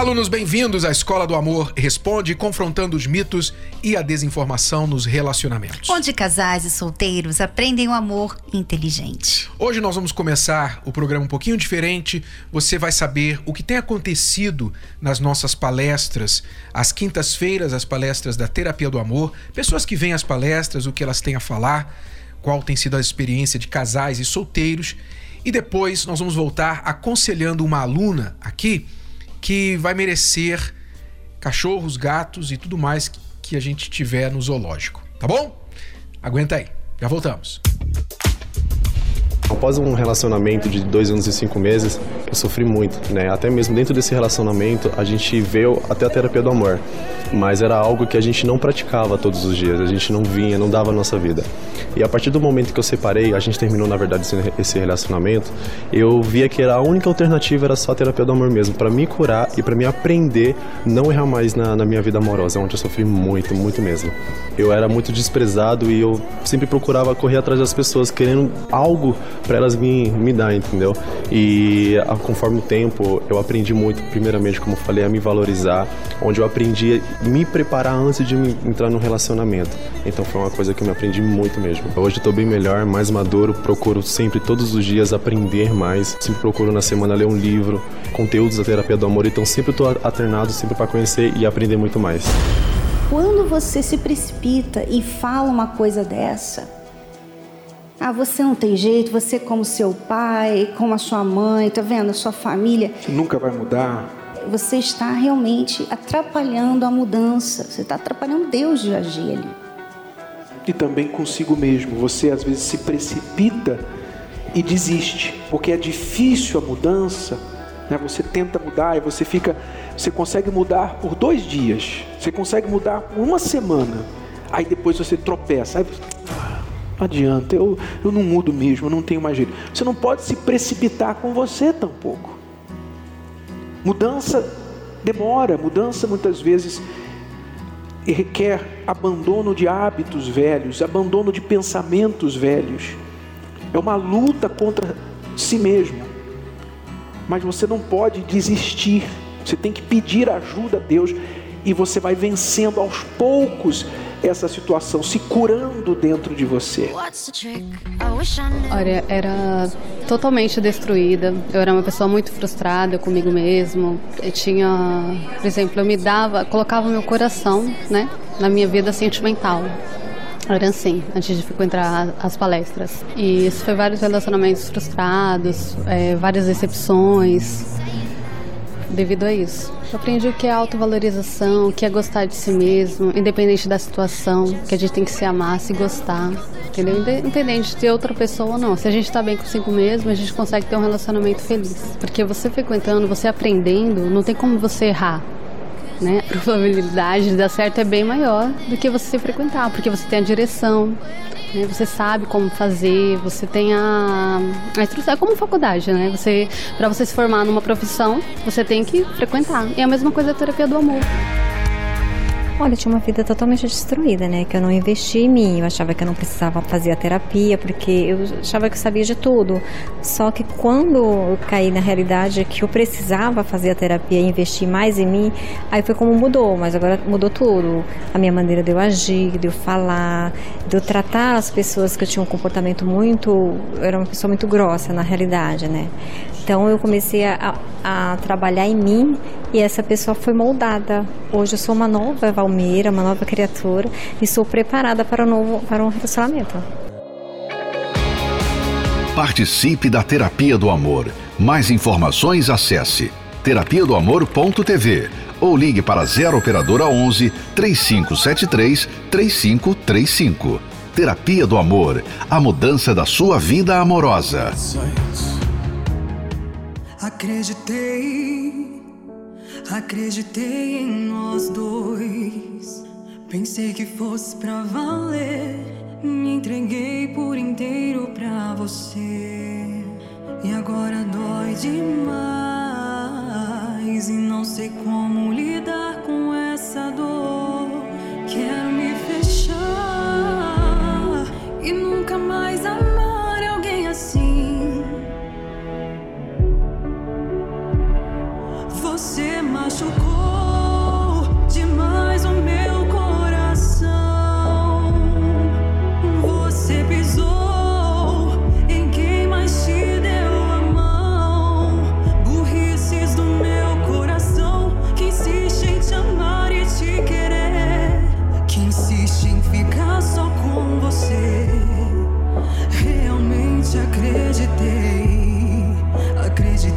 Olá, alunos, bem-vindos à Escola do Amor Responde, confrontando os mitos e a desinformação nos relacionamentos. Onde casais e solteiros aprendem o amor inteligente. Hoje nós vamos começar o programa um pouquinho diferente. Você vai saber o que tem acontecido nas nossas palestras, às quintas-feiras, as palestras da Terapia do Amor. Pessoas que vêm às palestras, o que elas têm a falar, qual tem sido a experiência de casais e solteiros. E depois nós vamos voltar aconselhando uma aluna aqui que vai merecer cachorros, gatos e tudo mais que a gente tiver no zoológico, tá bom? Aguenta aí, já voltamos. Após um relacionamento de dois anos e cinco meses, eu sofri muito, né? Até mesmo dentro desse relacionamento, a gente veio até a terapia do amor, mas era algo que a gente não praticava todos os dias, a gente não vinha, não dava a nossa vida. E a partir do momento que eu separei, a gente terminou na verdade esse relacionamento, eu via que era a única alternativa era só a terapia do amor mesmo, para me curar e para me aprender não errar mais na, na minha vida amorosa, onde eu sofri muito, muito mesmo. Eu era muito desprezado e eu sempre procurava correr atrás das pessoas querendo algo para elas me, me dar, entendeu? E a, conforme o tempo, eu aprendi muito, primeiramente, como falei, a me valorizar, onde eu aprendi a me preparar antes de entrar no relacionamento. Então foi uma coisa que eu me aprendi muito mesmo. Hoje eu tô bem melhor, mais maduro, procuro sempre, todos os dias, aprender mais. Sempre procuro na semana ler um livro, conteúdos da terapia do amor, então sempre tô alternado, sempre para conhecer e aprender muito mais. Quando você se precipita e fala uma coisa dessa, ah, você não tem jeito, você como seu pai, como a sua mãe, tá vendo? A sua família. Nunca vai mudar. Você está realmente atrapalhando a mudança. Você está atrapalhando Deus de agir ali. E também consigo mesmo. Você às vezes se precipita e desiste, porque é difícil a mudança. Né? Você tenta mudar e você fica, você consegue mudar por dois dias, você consegue mudar por uma semana, aí depois você tropeça. Aí não adianta, eu, eu não mudo mesmo, eu não tenho mais jeito. Você não pode se precipitar com você tampouco. Mudança demora, mudança muitas vezes requer abandono de hábitos velhos, abandono de pensamentos velhos. É uma luta contra si mesmo. Mas você não pode desistir. Você tem que pedir ajuda a Deus e você vai vencendo aos poucos essa situação, se curando dentro de você? Olha, era totalmente destruída. Eu era uma pessoa muito frustrada comigo mesmo. Eu tinha, por exemplo, eu me dava, colocava meu coração, né, na minha vida sentimental. Era assim, antes de frequentar as palestras. E isso foi vários relacionamentos frustrados, é, várias decepções devido a isso. Eu aprendi o que é autovalorização, o que é gostar de si mesmo, independente da situação, que a gente tem que se amar, se gostar, entendeu? Independente de ter outra pessoa ou não. Se a gente está bem consigo mesmo, a gente consegue ter um relacionamento feliz. Porque você frequentando, você aprendendo, não tem como você errar. Né? A probabilidade de dar certo é bem maior do que você frequentar, porque você tem a direção, né? Você sabe como fazer, você tem a, a instrução. É como faculdade, né? Você, para você se formar numa profissão, você tem que frequentar. E é a mesma coisa a terapia do amor. Olha, eu tinha uma vida totalmente destruída, né? Que eu não investi em mim. Eu achava que eu não precisava fazer a terapia, porque eu achava que eu sabia de tudo. Só que quando eu caí na realidade que eu precisava fazer a terapia e investir mais em mim, aí foi como mudou. Mas agora mudou tudo. A minha maneira de eu agir, de eu falar, de eu tratar as pessoas que eu tinha um comportamento muito. Eu era uma pessoa muito grossa na realidade, né? Então eu comecei a, a, trabalhar em mim e essa pessoa foi moldada. Hoje eu sou uma nova Valmeira, uma nova criatura e sou preparada para um novo para um relacionamento. Participe da Terapia do Amor. Mais informações acesse terapia do amor.tv ou ligue para 0 operadora 11 3573 3535. Terapia do Amor, a mudança da sua vida amorosa. Acreditei, acreditei em nós dois. Pensei que fosse pra valer. Me entreguei por inteiro pra você. E agora dói demais. E não sei como lidar com essa dor. Quero me fechar e nunca mais amar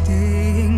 acreditei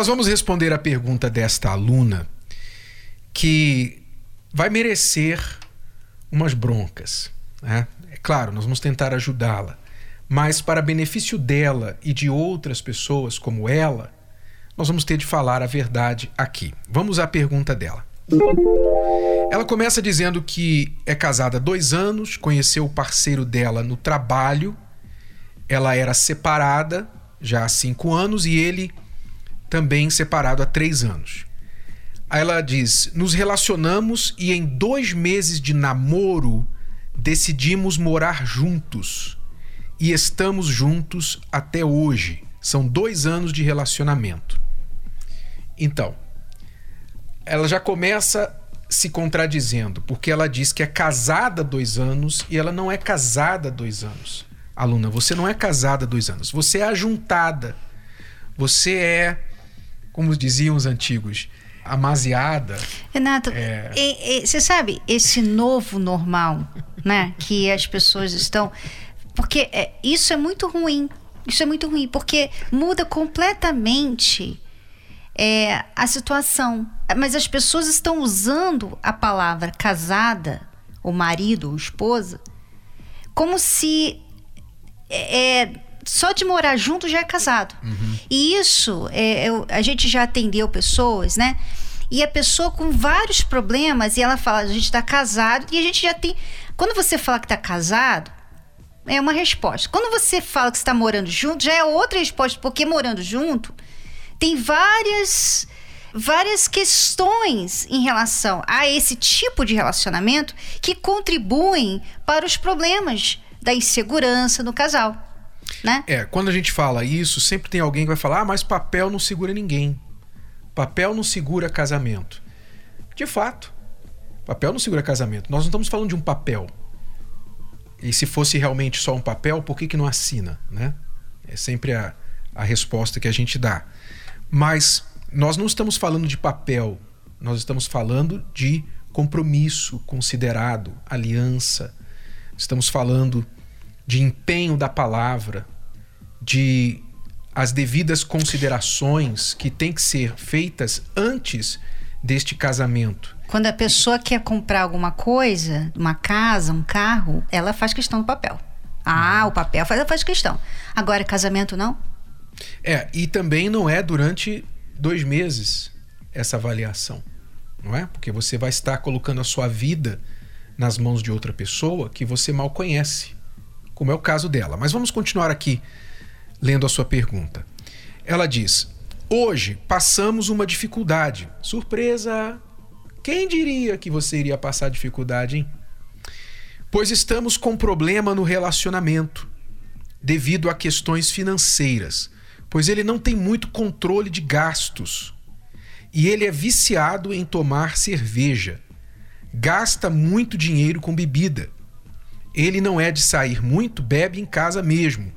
Nós vamos responder a pergunta desta aluna que vai merecer umas broncas. Né? É claro, nós vamos tentar ajudá-la, mas para benefício dela e de outras pessoas como ela, nós vamos ter de falar a verdade aqui. Vamos à pergunta dela. Ela começa dizendo que é casada há dois anos, conheceu o parceiro dela no trabalho, ela era separada já há cinco anos e ele também separado há três anos. Aí ela diz: nos relacionamos e em dois meses de namoro decidimos morar juntos e estamos juntos até hoje. São dois anos de relacionamento. Então, ela já começa se contradizendo, porque ela diz que é casada dois anos e ela não é casada dois anos. Aluna, você não é casada dois anos, você é ajuntada. Você é, como diziam os antigos, amaziada. Renato, É. e- e- você sabe, esse novo normal, né? Que as pessoas estão. Porque é, isso é muito ruim. Isso é muito ruim, porque muda completamente é, a situação. Mas as pessoas estão usando a palavra casada, ou marido, ou esposa, como se é, é, só de morar junto já é casado. E isso, é, eu- a gente já atendeu pessoas, né? E a pessoa com vários problemas, e ela fala, a gente está casado, e a gente já tem. Quando você fala que está casado, é uma resposta. Quando você fala que está morando junto, já é outra resposta, porque morando junto tem várias várias questões em relação a esse tipo de relacionamento que contribuem para os problemas da insegurança no casal, né? É, quando a gente fala isso, sempre tem alguém que vai falar: ah, mas papel não segura ninguém. Papel não segura casamento. De fato, papel não segura casamento. Nós não estamos falando de um papel. E se fosse realmente só um papel, por que, que não assina, né? É sempre a, a resposta que a gente dá. Mas nós não estamos falando de papel, nós estamos falando de compromisso considerado, aliança. Estamos falando de empenho da palavra, de as devidas considerações que têm que ser feitas antes deste casamento. Quando a pessoa quer comprar alguma coisa, uma casa, um carro, ela faz questão do papel. Ah, o papel faz, faz questão. Agora, casamento não? É, e também não é durante dois meses essa avaliação, não é? Porque você vai estar colocando a sua vida nas mãos de outra pessoa que você mal conhece, como é o caso dela. Mas vamos continuar aqui lendo a sua pergunta. Ela diz: Hoje passamos uma dificuldade. Surpresa! Quem diria que você iria passar dificuldade, hein? Pois estamos com problema no relacionamento. devido a questões financeiras, pois ele não tem muito controle de gastos. E ele é viciado em tomar cerveja. Gasta muito dinheiro com bebida. Ele não é de sair muito, bebe em casa mesmo.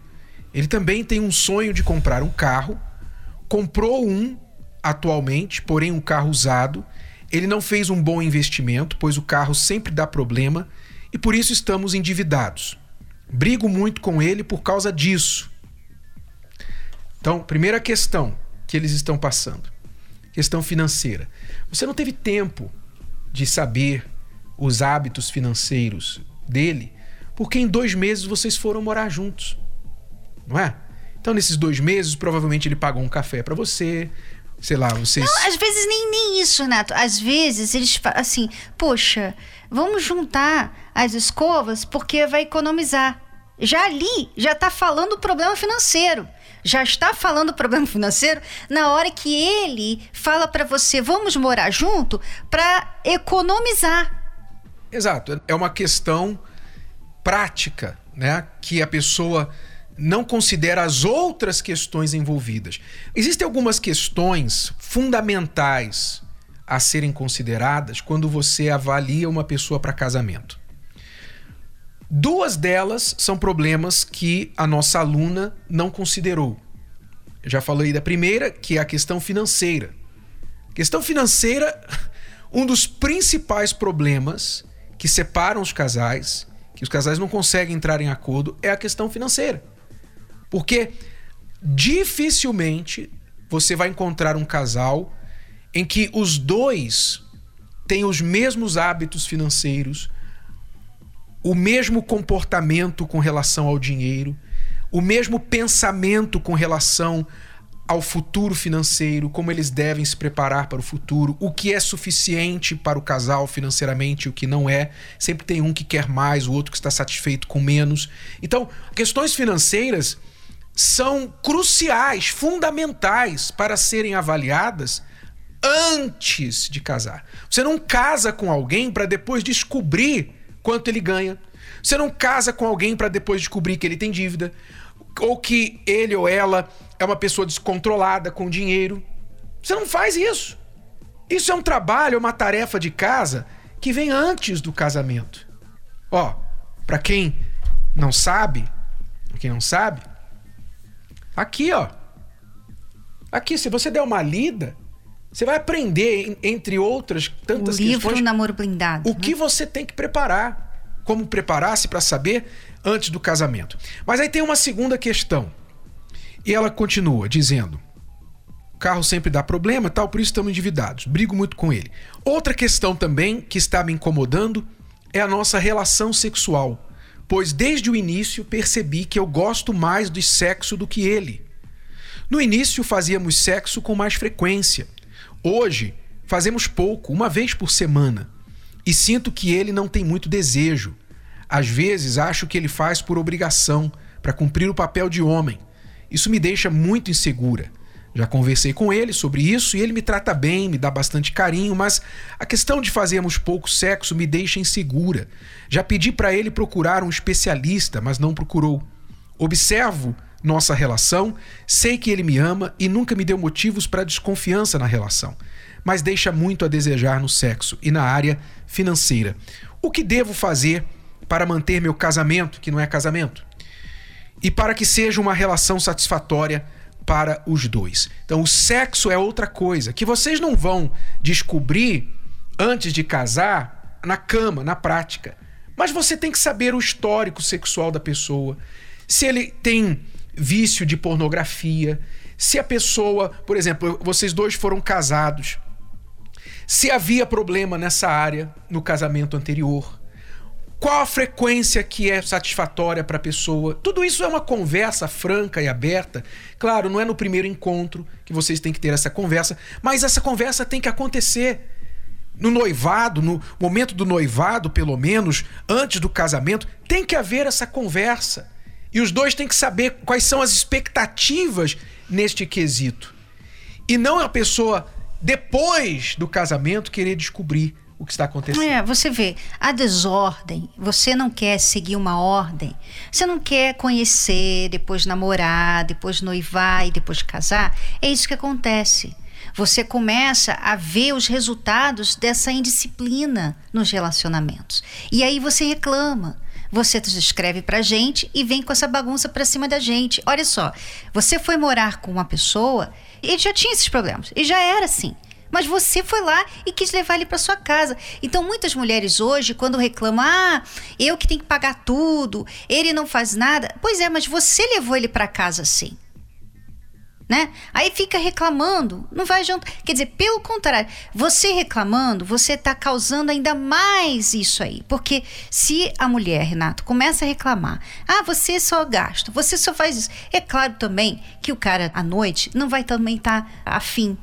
Ele também tem um sonho de comprar um carro, comprou um atualmente, porém um carro usado. Ele não fez um bom investimento, pois o carro sempre dá problema e por isso estamos endividados. Brigo muito com ele por causa disso. Então, primeira questão que eles estão passando: questão financeira. Você não teve tempo de saber os hábitos financeiros dele, porque em dois meses vocês foram morar juntos, não é? Então, nesses dois meses, provavelmente ele pagou um café para você, sei lá, vocês. Não, às vezes nem, nem isso, Neto. Às vezes eles falam assim, poxa, vamos juntar as escovas porque vai economizar. Já ali, já tá falando o problema financeiro. Já está falando o problema financeiro na hora que ele fala para você, vamos morar junto para economizar. Exato, é uma questão prática, né? Que a pessoa não considera as outras questões envolvidas. Existem algumas questões fundamentais a serem consideradas quando você avalia uma pessoa para casamento. Duas delas são problemas que a nossa aluna não considerou. Eu já falei da primeira, que é a questão financeira. Questão financeira, um dos principais problemas que separam os casais, que os casais não conseguem entrar em acordo, é a questão financeira. Porque dificilmente você vai encontrar um casal em que os dois têm os mesmos hábitos financeiros, o mesmo comportamento com relação ao dinheiro, o mesmo pensamento com relação ao futuro financeiro, como eles devem se preparar para o futuro, o que é suficiente para o casal financeiramente o que não é. Sempre tem um que quer mais, o outro que está satisfeito com menos. Então, questões financeiras são cruciais, fundamentais para serem avaliadas antes de casar. Você não casa com alguém para depois descobrir quanto ele ganha. Você não casa com alguém para depois descobrir que ele tem dívida ou que ele ou ela é uma pessoa descontrolada com dinheiro. Você não faz isso. Isso é um trabalho, é uma tarefa de casa que vem antes do casamento. Ó, para quem não sabe, quem não sabe, aqui, ó. Aqui, se você der uma lida, você vai aprender, entre outras tantas o livro questões, Namoro Blindado. o né? que você tem que preparar. Como preparar-se para saber antes do casamento. Mas aí tem uma segunda questão. E ela continua dizendo: carro sempre dá problema, tal, por isso estamos endividados. Brigo muito com ele. Outra questão também que está me incomodando é a nossa relação sexual, pois desde o início percebi que eu gosto mais do sexo do que ele. No início fazíamos sexo com mais frequência. Hoje fazemos pouco, uma vez por semana. E sinto que ele não tem muito desejo. Às vezes acho que ele faz por obrigação, para cumprir o papel de homem. Isso me deixa muito insegura. Já conversei com ele sobre isso e ele me trata bem, me dá bastante carinho, mas a questão de fazermos pouco sexo me deixa insegura. Já pedi para ele procurar um especialista, mas não procurou. Observo nossa relação, sei que ele me ama e nunca me deu motivos para desconfiança na relação, mas deixa muito a desejar no sexo e na área financeira. O que devo fazer para manter meu casamento, que não é casamento? E para que seja uma relação satisfatória para os dois. Então, o sexo é outra coisa que vocês não vão descobrir antes de casar na cama, na prática. Mas você tem que saber o histórico sexual da pessoa, se ele tem vício de pornografia, se a pessoa, por exemplo, vocês dois foram casados, se havia problema nessa área no casamento anterior, qual a frequência que é satisfatória para a pessoa. Tudo isso é uma conversa franca e aberta. Claro, não é no primeiro encontro que vocês têm que ter essa conversa, mas essa conversa tem que acontecer. No noivado, no momento do noivado, pelo menos, antes do casamento, tem que haver essa conversa. E os dois têm que saber quais são as expectativas neste quesito. E não a pessoa, depois do casamento, querer descobrir o que está acontecendo. É, você vê, a desordem, você não quer seguir uma ordem, você não quer conhecer, depois namorar, depois noivar e depois casar, é isso que acontece. Você começa a ver os resultados dessa indisciplina nos relacionamentos. E aí você reclama. Você escreve pra gente e vem com essa bagunça pra cima da gente. Olha só, você foi morar com uma pessoa e já tinha esses problemas. E já era assim. Mas você foi lá e quis levar ele para sua casa. Então, muitas mulheres hoje, quando reclamam, ah, eu que tenho que pagar tudo, ele não faz nada. Pois é, mas você levou ele para casa assim. Né? Aí fica reclamando, não vai adiantar. Quer dizer, pelo contrário, você reclamando, você está causando ainda mais isso aí. Porque se a mulher, Renato, começa a reclamar, ah, você só gasta, você só faz isso. É claro também que o cara à noite não vai também estar tá afim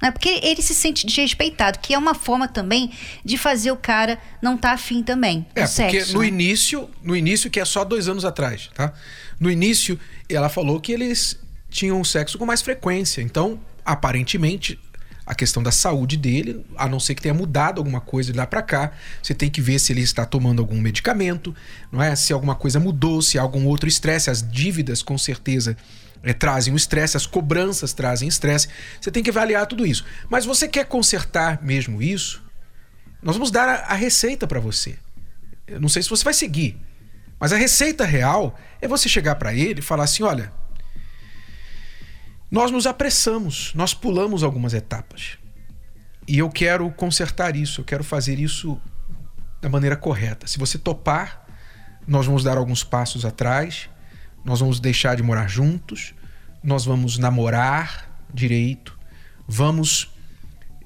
né? Porque ele se sente desrespeitado, que é uma forma também de fazer o cara não estar tá afim também. É, porque sexo, no né? início, no início, que é só dois anos atrás, tá? No início, ela falou que eles tinham sexo com mais frequência. Então, aparentemente, a questão da saúde dele, a não ser que tenha mudado alguma coisa de lá para cá, você tem que ver se ele está tomando algum medicamento, não é? Se alguma coisa mudou, se há algum outro estresse, as dívidas com certeza é, trazem o estresse, as cobranças trazem estresse. Você tem que avaliar tudo isso. Mas você quer consertar mesmo isso? Nós vamos dar a, a receita para você. Eu não sei se você vai seguir, mas a receita real é você chegar para ele e falar assim: olha, nós nos apressamos, nós pulamos algumas etapas. E eu quero consertar isso, eu quero fazer isso da maneira correta. Se você topar, nós vamos dar alguns passos atrás, nós vamos deixar de morar juntos, nós vamos namorar direito, vamos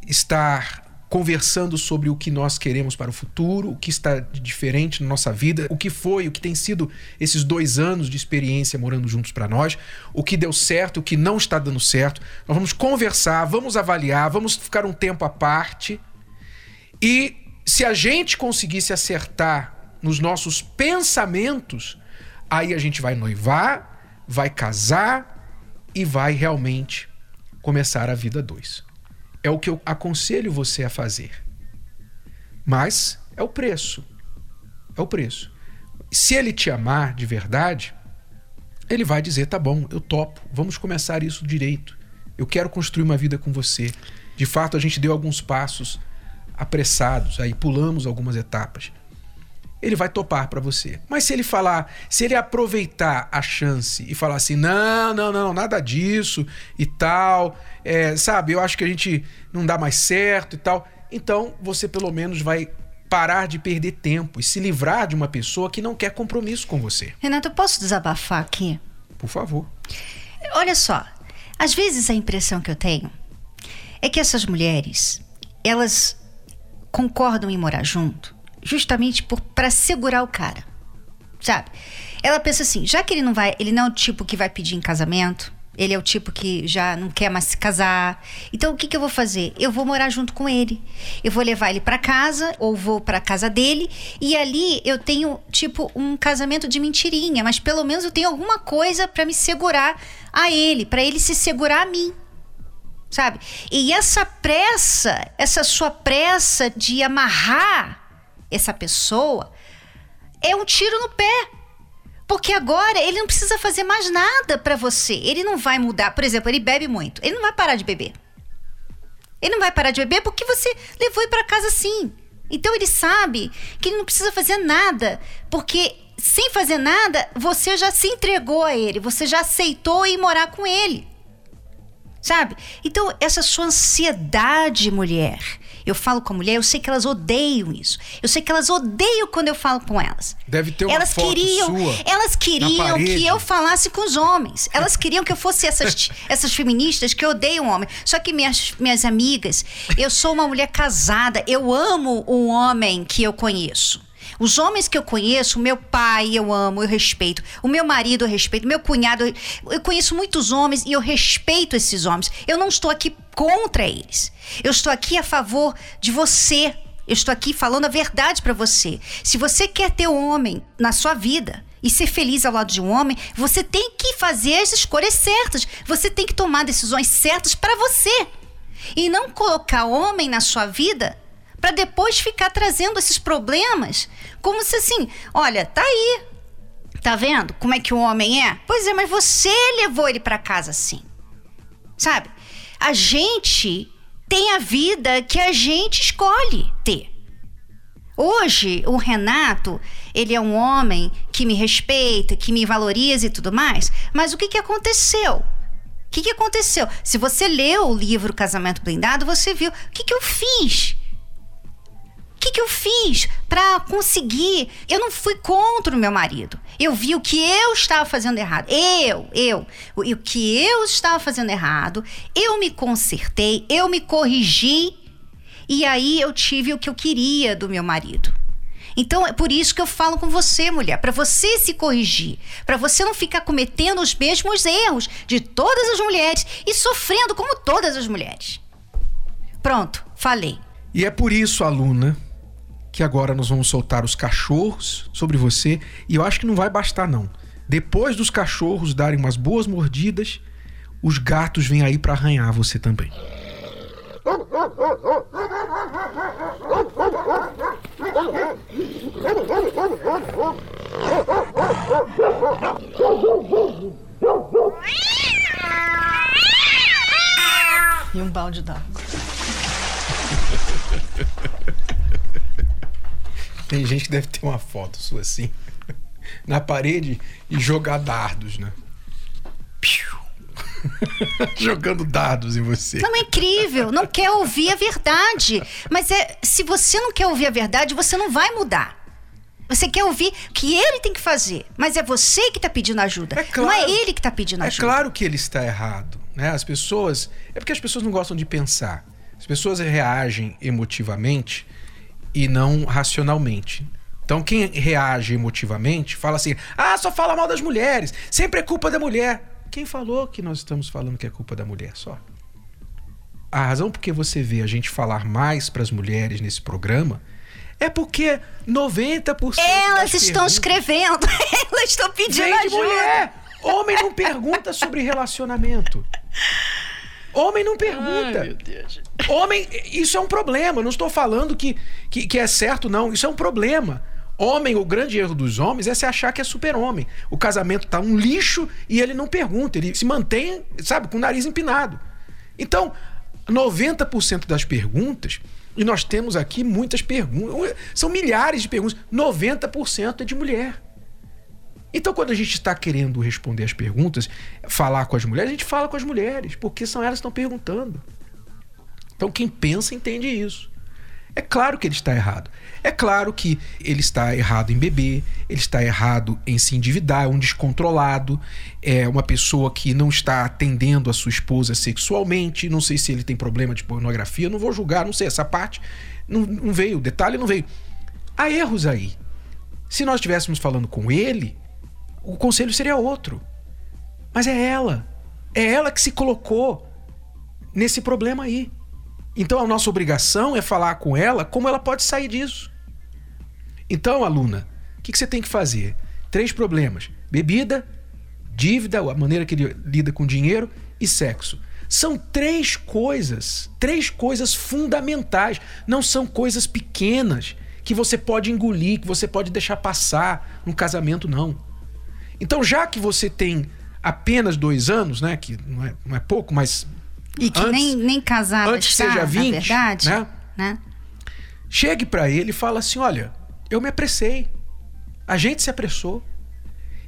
estar conversando sobre o que nós queremos para o futuro, o que está diferente na nossa vida, o que foi, o que tem sido esses dois anos de experiência morando juntos para nós, o que deu certo, o que não está dando certo. Nós vamos conversar, vamos avaliar, vamos ficar um tempo à parte. E se a gente conseguir se acertar nos nossos pensamentos, aí a gente vai noivar, vai casar e vai realmente começar a vida dois é o que eu aconselho você a fazer. Mas é o preço. É o preço. Se ele te amar de verdade, ele vai dizer: tá bom, eu topo, vamos começar isso direito. Eu quero construir uma vida com você. De fato, a gente deu alguns passos apressados, aí pulamos algumas etapas. Ele vai topar para você. Mas se ele falar, se ele aproveitar a chance e falar assim: não, não, não, nada disso e tal, é, sabe, eu acho que a gente não dá mais certo e tal. Então você pelo menos vai parar de perder tempo e se livrar de uma pessoa que não quer compromisso com você. Renato, eu posso desabafar aqui? Por favor. Olha só, às vezes a impressão que eu tenho é que essas mulheres, elas concordam em morar junto justamente para segurar o cara. Sabe? Ela pensa assim, já que ele não vai, ele não é o tipo que vai pedir em casamento, ele é o tipo que já não quer mais se casar. Então o que, que eu vou fazer? Eu vou morar junto com ele. Eu vou levar ele para casa ou vou para casa dele e ali eu tenho tipo um casamento de mentirinha, mas pelo menos eu tenho alguma coisa para me segurar a ele, para ele se segurar a mim. Sabe? E essa pressa, essa sua pressa de amarrar essa pessoa é um tiro no pé. Porque agora ele não precisa fazer mais nada para você. Ele não vai mudar. Por exemplo, ele bebe muito. Ele não vai parar de beber. Ele não vai parar de beber porque você levou ele para casa assim. Então ele sabe que ele não precisa fazer nada, porque sem fazer nada, você já se entregou a ele, você já aceitou ir morar com ele. Sabe? Então, essa sua ansiedade, mulher, eu falo com a mulher, eu sei que elas odeiam isso. Eu sei que elas odeiam quando eu falo com elas. Deve ter uma elas foto queriam, sua elas queriam que eu falasse com os homens. Elas queriam que eu fosse essas, essas feministas que odeiam homem. Só que minhas, minhas amigas, eu sou uma mulher casada, eu amo o homem que eu conheço. Os homens que eu conheço, meu pai eu amo, eu respeito. O meu marido eu respeito, meu cunhado, eu, conheço muitos homens e eu respeito esses homens. Eu não estou aqui contra eles. Eu estou aqui a favor de você. Eu estou aqui falando a verdade para você. Se você quer ter um homem na sua vida e ser feliz ao lado de um homem, você tem que fazer as escolhas certas. Você tem que tomar decisões certas para você. E não colocar homem na sua vida Pra depois ficar trazendo esses problemas como se assim, olha, tá aí. Tá vendo como é que o homem é? Pois é, mas você levou ele pra casa assim. Sabe? A gente tem a vida que a gente escolhe ter. Hoje, o Renato, ele é um homem que me respeita, que me valoriza e tudo mais, mas o que, que aconteceu? O que, que aconteceu? Se você leu o livro Casamento Blindado, você viu. O que, que eu fiz? Que, que eu fiz para conseguir? Eu não fui contra o meu marido. Eu vi o que eu estava fazendo errado. Eu, eu. O, o que eu estava fazendo errado. Eu me consertei, eu me corrigi. E aí eu tive o que eu queria do meu marido. Então é por isso que eu falo com você, mulher, para você se corrigir, para você não ficar cometendo os mesmos erros de todas as mulheres e sofrendo como todas as mulheres. Pronto, falei. E é por isso, aluna, que agora nós vamos soltar os cachorros sobre você. E eu acho que não vai bastar, não. Depois dos cachorros darem umas boas mordidas, os gatos vêm aí para arranhar você também. E um balde d'água. Tem gente que deve ter uma foto sua assim, na parede e jogar dardos, né? Piu. Jogando dardos em você. Não é incrível, não quer ouvir a verdade. Mas é, se você não quer ouvir a verdade, você não vai mudar. Você quer ouvir o que ele tem que fazer, mas é você que está pedindo ajuda. É claro. Não é ele que está pedindo É ajuda. claro que ele está errado, né? As pessoas, é porque as pessoas não gostam de pensar. As pessoas reagem emotivamente e não racionalmente. Então quem reage emotivamente fala assim: "Ah, só fala mal das mulheres, sempre é culpa da mulher". Quem falou que nós estamos falando que é culpa da mulher só? A razão por que você vê a gente falar mais para as mulheres nesse programa é porque 90% Elas estão escrevendo, elas estão pedindo ajuda. mulher. Homem não pergunta sobre relacionamento. Homem não pergunta. Homem, isso é um problema. Eu não estou falando que, que, que é certo, não. Isso é um problema. Homem, o grande erro dos homens é se achar que é super-homem. O casamento tá um lixo e ele não pergunta. Ele se mantém, sabe, com o nariz empinado. Então, 90% das perguntas, e nós temos aqui muitas perguntas, são milhares de perguntas, 90% é de mulher. Então, quando a gente está querendo responder as perguntas, falar com as mulheres, a gente fala com as mulheres, porque são elas que estão perguntando. Então, quem pensa entende isso. É claro que ele está errado. É claro que ele está errado em beber, ele está errado em se endividar, é um descontrolado, é uma pessoa que não está atendendo a sua esposa sexualmente. Não sei se ele tem problema de pornografia, não vou julgar, não sei, essa parte não, não veio, o detalhe não veio. Há erros aí. Se nós estivéssemos falando com ele, o conselho seria outro. Mas é ela. É ela que se colocou nesse problema aí. Então a nossa obrigação é falar com ela como ela pode sair disso. Então, aluna, o que, que você tem que fazer? Três problemas: bebida, dívida, a maneira que ele lida com dinheiro e sexo. São três coisas, três coisas fundamentais. Não são coisas pequenas que você pode engolir, que você pode deixar passar no casamento, não. Então, já que você tem apenas dois anos, né? Que não é, não é pouco, mas. E que antes- nem, nem casada antes está, seja 20, na verdade. né? né? Chegue pra ele e fala assim: olha, eu me apressei. A gente se apressou.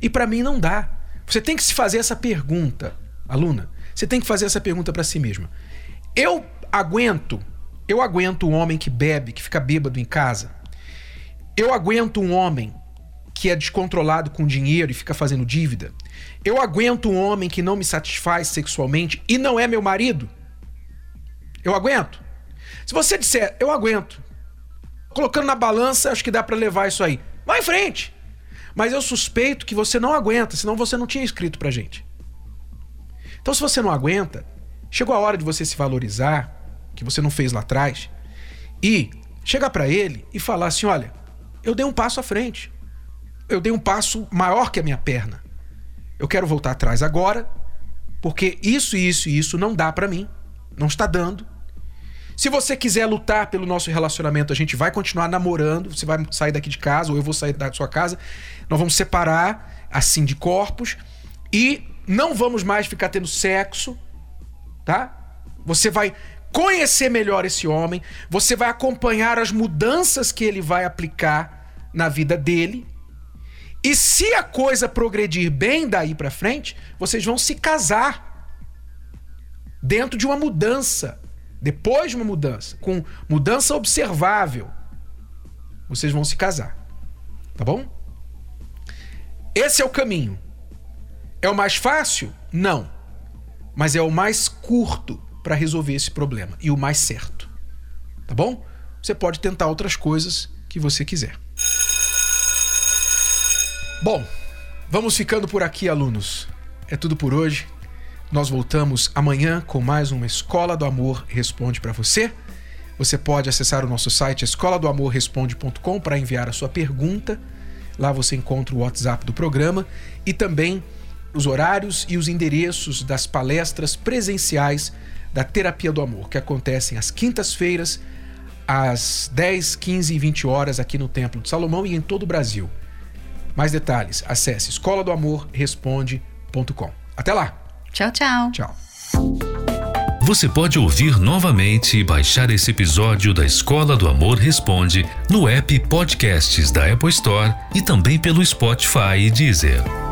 E pra mim não dá. Você tem que se fazer essa pergunta, aluna. Você tem que fazer essa pergunta pra si mesma. Eu aguento, eu aguento um homem que bebe, que fica bêbado em casa. Eu aguento um homem que é descontrolado com dinheiro e fica fazendo dívida. Eu aguento um homem que não me satisfaz sexualmente e não é meu marido. Eu aguento. Se você disser, eu aguento, colocando na balança, acho que dá pra levar isso aí. Vai em frente. Mas eu suspeito que você não aguenta, senão você não tinha escrito pra gente. Então, se você não aguenta, chegou a hora de você se valorizar, que você não fez lá atrás, e chegar pra ele e falar assim: olha, eu dei um passo à frente. Eu dei um passo maior que a minha perna. Eu quero voltar atrás agora, porque isso, isso e isso não dá pra mim. Não está dando. Se você quiser lutar pelo nosso relacionamento, a gente vai continuar namorando. Você vai sair daqui de casa, ou eu vou sair da sua casa. Nós vamos separar, assim, de corpos. E não vamos mais ficar tendo sexo, tá? Você vai conhecer melhor esse homem. Você vai acompanhar as mudanças que ele vai aplicar na vida dele. E se a coisa progredir bem daí pra frente, vocês vão se casar dentro de uma mudança, depois de uma mudança, com mudança observável. Vocês vão se casar. Tá bom? Esse é o caminho. É o mais fácil? Não. Mas é o mais curto para resolver esse problema e o mais certo. Tá bom? Você pode tentar outras coisas que você quiser. Bom, vamos ficando por aqui, alunos. É tudo por hoje. Nós voltamos amanhã com mais uma Escola do Amor Responde para você. Você pode acessar o nosso site escola do amor responde.com para enviar a sua pergunta. Lá você encontra o WhatsApp do programa e também os horários e os endereços das palestras presenciais da Terapia do Amor, que acontecem às quintas-feiras, às 10, 15 e 20 horas aqui no Templo de Salomão e em todo o Brasil. Mais detalhes, acesse escola do amor responde.com. Até lá. Tchau, tchau. Tchau. Você pode ouvir novamente e baixar esse episódio da Escola do Amor Responde no app Podcasts da Apple Store e também pelo Spotify e Deezer.